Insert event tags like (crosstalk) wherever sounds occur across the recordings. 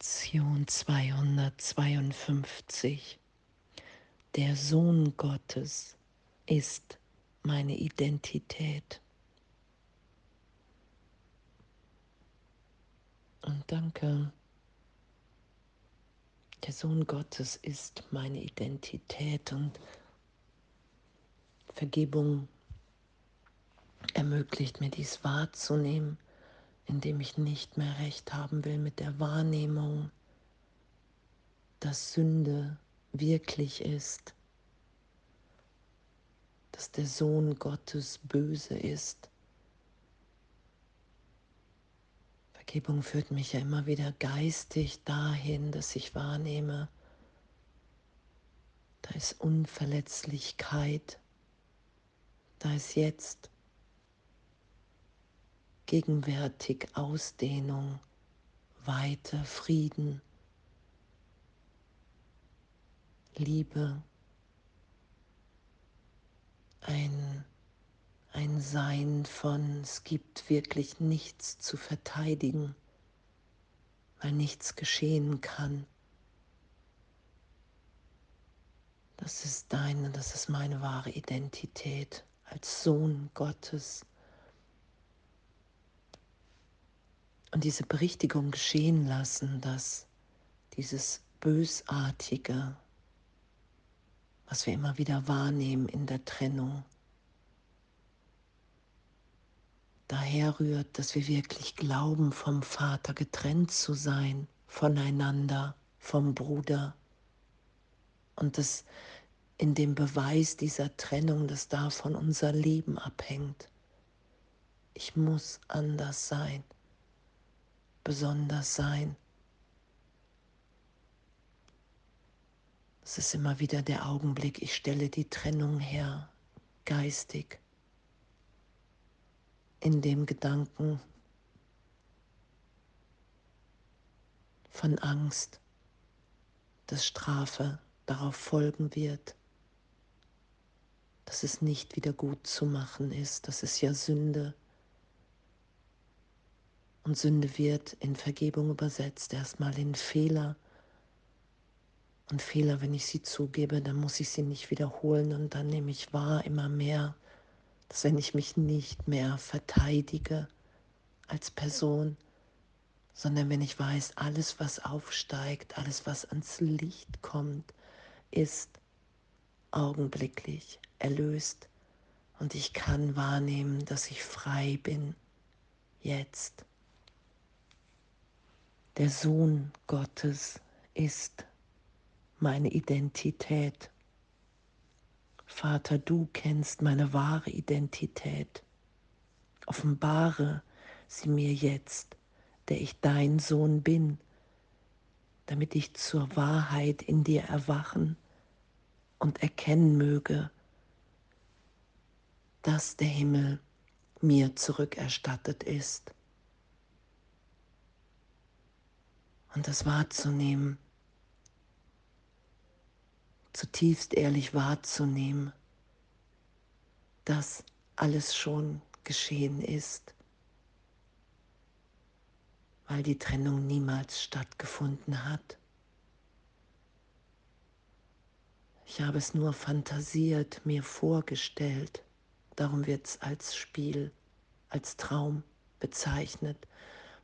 Lektion 252. Der Sohn Gottes ist meine Identität. Und danke. Der Sohn Gottes ist meine Identität und Vergebung ermöglicht mir dies wahrzunehmen indem ich nicht mehr recht haben will mit der Wahrnehmung, dass Sünde wirklich ist, dass der Sohn Gottes böse ist. Vergebung führt mich ja immer wieder geistig dahin, dass ich wahrnehme, da ist Unverletzlichkeit, da ist jetzt gegenwärtig Ausdehnung, Weite, Frieden, Liebe, ein, ein Sein von, es gibt wirklich nichts zu verteidigen, weil nichts geschehen kann. Das ist deine, das ist meine wahre Identität als Sohn Gottes. Und diese Berichtigung geschehen lassen, dass dieses Bösartige, was wir immer wieder wahrnehmen in der Trennung, daher rührt, dass wir wirklich glauben, vom Vater getrennt zu sein, voneinander, vom Bruder. Und dass in dem Beweis dieser Trennung, dass davon unser Leben abhängt. Ich muss anders sein besonders sein. Es ist immer wieder der Augenblick, ich stelle die Trennung her, geistig, in dem Gedanken von Angst, dass Strafe darauf folgen wird, dass es nicht wieder gut zu machen ist, dass es ja Sünde ist und Sünde wird in Vergebung übersetzt, erstmal in Fehler. Und Fehler, wenn ich sie zugebe, dann muss ich sie nicht wiederholen und dann nehme ich wahr immer mehr, dass wenn ich mich nicht mehr verteidige als Person, sondern wenn ich weiß, alles, was aufsteigt, alles, was ans Licht kommt, ist augenblicklich erlöst und ich kann wahrnehmen, dass ich frei bin, jetzt. Der Sohn Gottes ist meine Identität. Vater, du kennst meine wahre Identität. Offenbare sie mir jetzt, der ich dein Sohn bin, damit ich zur Wahrheit in dir erwachen und erkennen möge, dass der Himmel mir zurückerstattet ist. Und das wahrzunehmen, zutiefst ehrlich wahrzunehmen, dass alles schon geschehen ist, weil die Trennung niemals stattgefunden hat. Ich habe es nur fantasiert, mir vorgestellt, darum wird es als Spiel, als Traum bezeichnet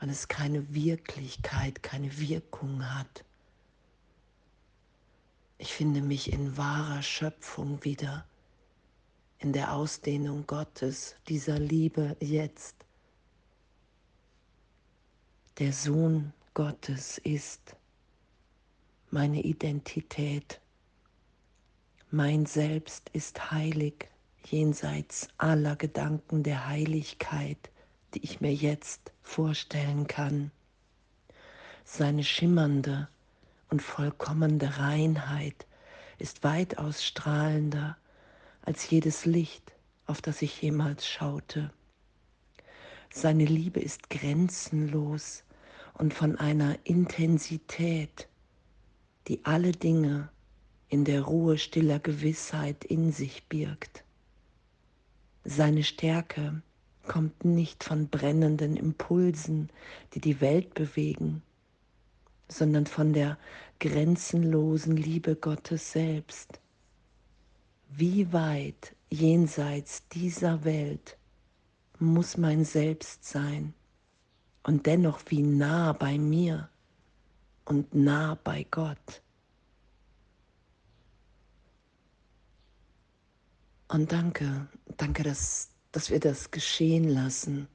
weil es keine Wirklichkeit, keine Wirkung hat. Ich finde mich in wahrer Schöpfung wieder, in der Ausdehnung Gottes, dieser Liebe jetzt. Der Sohn Gottes ist meine Identität. Mein Selbst ist heilig, jenseits aller Gedanken der Heiligkeit die ich mir jetzt vorstellen kann. Seine schimmernde und vollkommene Reinheit ist weitaus strahlender als jedes Licht, auf das ich jemals schaute. Seine Liebe ist grenzenlos und von einer Intensität, die alle Dinge in der Ruhe stiller Gewissheit in sich birgt. Seine Stärke kommt nicht von brennenden Impulsen, die die Welt bewegen, sondern von der grenzenlosen Liebe Gottes selbst. Wie weit jenseits dieser Welt muss mein Selbst sein und dennoch wie nah bei mir und nah bei Gott. Und danke, danke, dass, dass wir das geschehen lassen,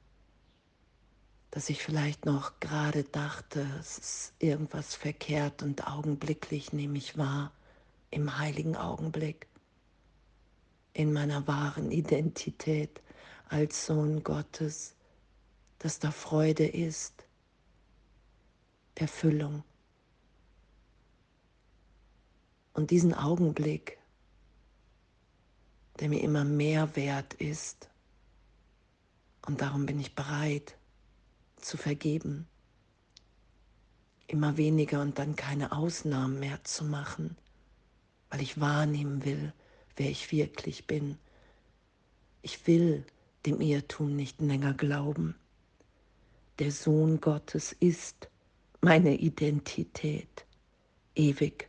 dass ich vielleicht noch gerade dachte, es ist irgendwas verkehrt und augenblicklich nehme ich wahr, im heiligen Augenblick, in meiner wahren Identität als Sohn Gottes, dass da Freude ist, Erfüllung. Und diesen Augenblick der mir immer mehr wert ist. Und darum bin ich bereit zu vergeben, immer weniger und dann keine Ausnahmen mehr zu machen, weil ich wahrnehmen will, wer ich wirklich bin. Ich will dem Irrtum nicht länger glauben. Der Sohn Gottes ist meine Identität, ewig,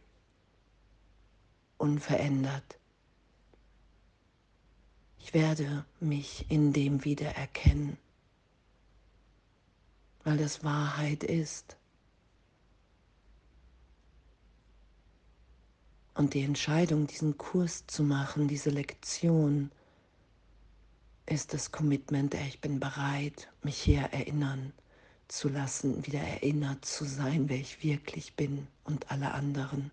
unverändert. Ich werde mich in dem wiedererkennen, weil das Wahrheit ist. Und die Entscheidung, diesen Kurs zu machen, diese Lektion, ist das Commitment, ich bin bereit, mich hier erinnern zu lassen, wieder erinnert zu sein, wer ich wirklich bin und alle anderen.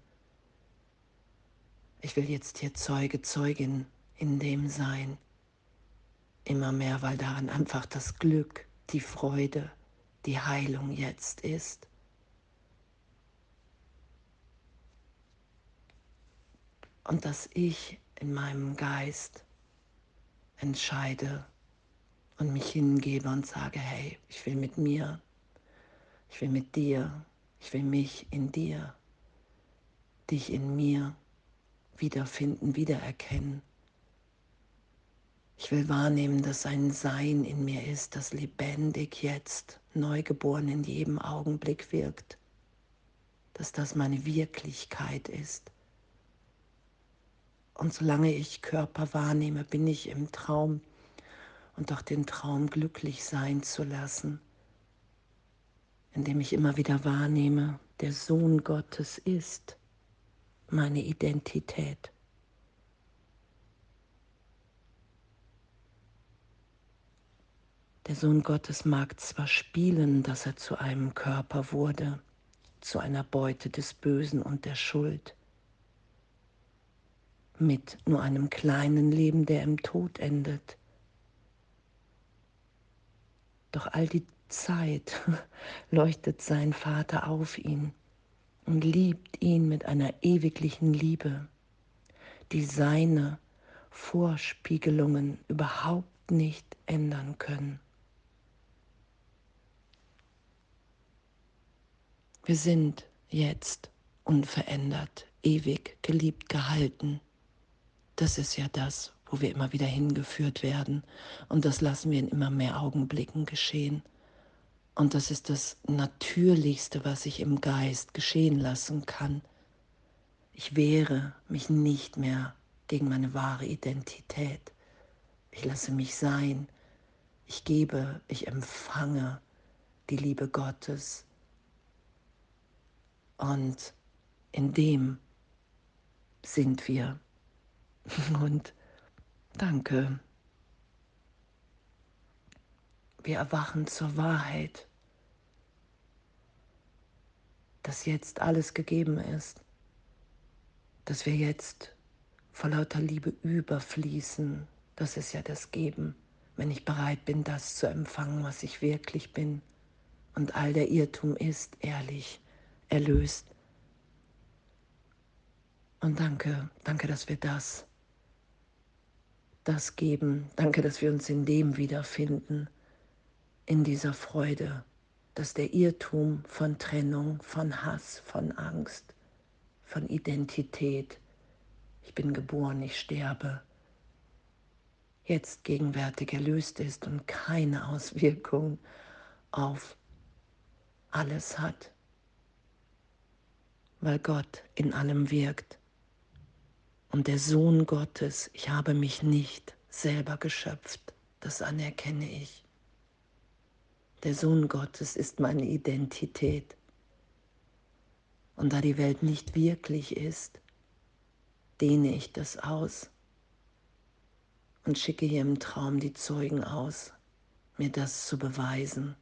Ich will jetzt hier Zeuge, Zeugin in dem sein, immer mehr, weil darin einfach das Glück, die Freude, die Heilung jetzt ist. Und dass ich in meinem Geist entscheide und mich hingebe und sage, hey, ich will mit mir, ich will mit dir, ich will mich in dir, dich in mir wiederfinden, wiedererkennen ich will wahrnehmen, dass ein Sein in mir ist, das lebendig jetzt, neugeboren in jedem Augenblick wirkt, dass das meine Wirklichkeit ist. Und solange ich Körper wahrnehme, bin ich im Traum und doch den Traum glücklich sein zu lassen, indem ich immer wieder wahrnehme, der Sohn Gottes ist meine Identität. Der Sohn Gottes mag zwar spielen, dass er zu einem Körper wurde, zu einer Beute des Bösen und der Schuld, mit nur einem kleinen Leben, der im Tod endet. Doch all die Zeit (laughs) leuchtet sein Vater auf ihn und liebt ihn mit einer ewiglichen Liebe, die seine Vorspiegelungen überhaupt nicht ändern können. Wir sind jetzt unverändert, ewig geliebt gehalten. Das ist ja das, wo wir immer wieder hingeführt werden. Und das lassen wir in immer mehr Augenblicken geschehen. Und das ist das Natürlichste, was ich im Geist geschehen lassen kann. Ich wehre mich nicht mehr gegen meine wahre Identität. Ich lasse mich sein. Ich gebe, ich empfange die Liebe Gottes und in dem sind wir. (laughs) Und danke. Wir erwachen zur Wahrheit, dass jetzt alles gegeben ist, dass wir jetzt vor lauter Liebe überfließen. Das ist ja das Geben, wenn ich bereit bin, das zu empfangen, was ich wirklich bin. Und all der Irrtum ist ehrlich erlöst. Und danke, danke, dass wir das, das geben. Danke, dass wir uns in dem wiederfinden, in dieser Freude, dass der Irrtum von Trennung, von Hass, von Angst, von Identität, ich bin geboren, ich sterbe, jetzt gegenwärtig erlöst ist und keine Auswirkung auf alles hat weil Gott in allem wirkt. Und der Sohn Gottes, ich habe mich nicht selber geschöpft, das anerkenne ich. Der Sohn Gottes ist meine Identität. Und da die Welt nicht wirklich ist, dehne ich das aus und schicke hier im Traum die Zeugen aus, mir das zu beweisen.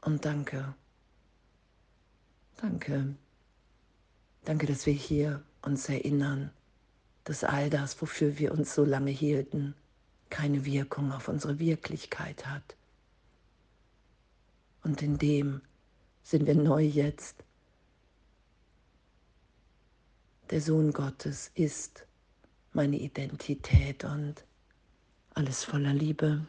Und danke, danke, danke, dass wir hier uns erinnern, dass all das, wofür wir uns so lange hielten, keine Wirkung auf unsere Wirklichkeit hat. Und in dem sind wir neu jetzt. Der Sohn Gottes ist meine Identität und alles voller Liebe.